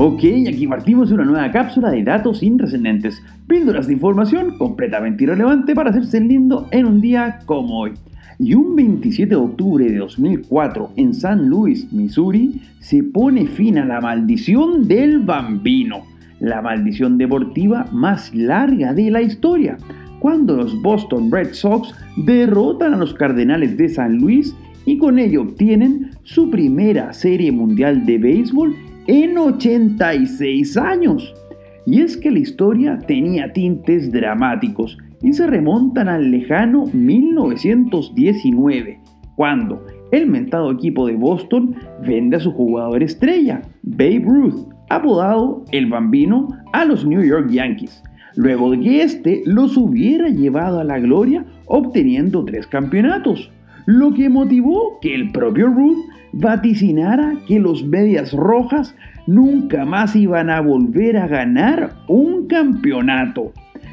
Ok, aquí partimos de una nueva cápsula de datos intrascendentes, píldoras de información completamente irrelevante para hacerse lindo en un día como hoy. Y un 27 de octubre de 2004 en San Luis, Missouri, se pone fin a la maldición del bambino, la maldición deportiva más larga de la historia, cuando los Boston Red Sox derrotan a los Cardenales de San Luis y con ello obtienen su primera serie mundial de béisbol en 86 años. Y es que la historia tenía tintes dramáticos y se remontan al lejano 1919, cuando el mentado equipo de Boston vende a su jugador estrella, Babe Ruth, apodado El Bambino, a los New York Yankees, luego de que éste los hubiera llevado a la gloria obteniendo tres campeonatos, lo que motivó que el propio Ruth vaticinara que los Medias Rojas nunca más iban a volver a ganar un campeonato.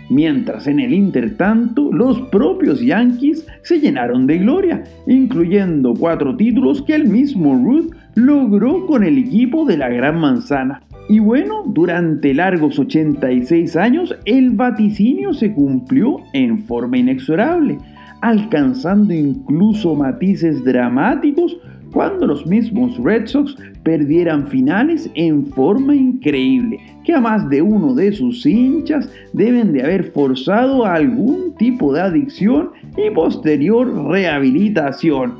Mientras en el intertanto los propios Yankees se llenaron de gloria, incluyendo cuatro títulos que el mismo Ruth logró con el equipo de la Gran Manzana. Y bueno, durante largos 86 años el vaticinio se cumplió en forma inexorable, alcanzando incluso matices dramáticos cuando los mismos Red Sox perdieran finales en forma increíble, que a más de uno de sus hinchas deben de haber forzado algún tipo de adicción y posterior rehabilitación,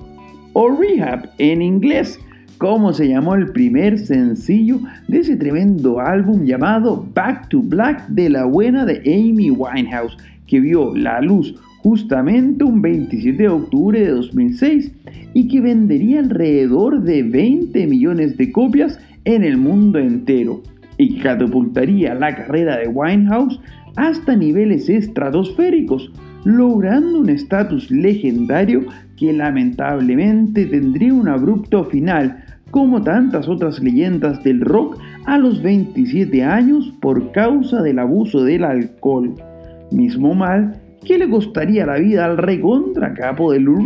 o rehab en inglés, como se llamó el primer sencillo de ese tremendo álbum llamado Back to Black de la buena de Amy Winehouse, que vio la luz justamente un 27 de octubre de 2006 y que vendería alrededor de 20 millones de copias en el mundo entero y catapultaría la carrera de Winehouse hasta niveles estratosféricos, logrando un estatus legendario que lamentablemente tendría un abrupto final, como tantas otras leyendas del rock a los 27 años por causa del abuso del alcohol. Mismo mal ¿Qué le costaría la vida al recontra capo de Lou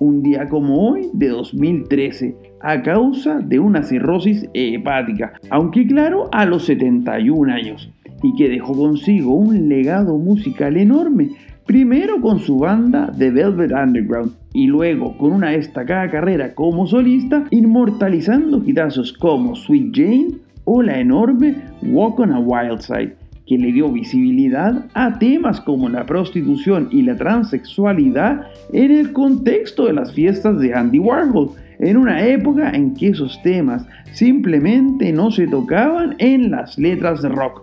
un día como hoy de 2013 a causa de una cirrosis hepática, aunque claro a los 71 años, y que dejó consigo un legado musical enorme, primero con su banda The Velvet Underground y luego con una destacada carrera como solista, inmortalizando hitazos como Sweet Jane o la enorme Walk on a Wild Side que le dio visibilidad a temas como la prostitución y la transexualidad en el contexto de las fiestas de Andy Warhol, en una época en que esos temas simplemente no se tocaban en las letras de rock.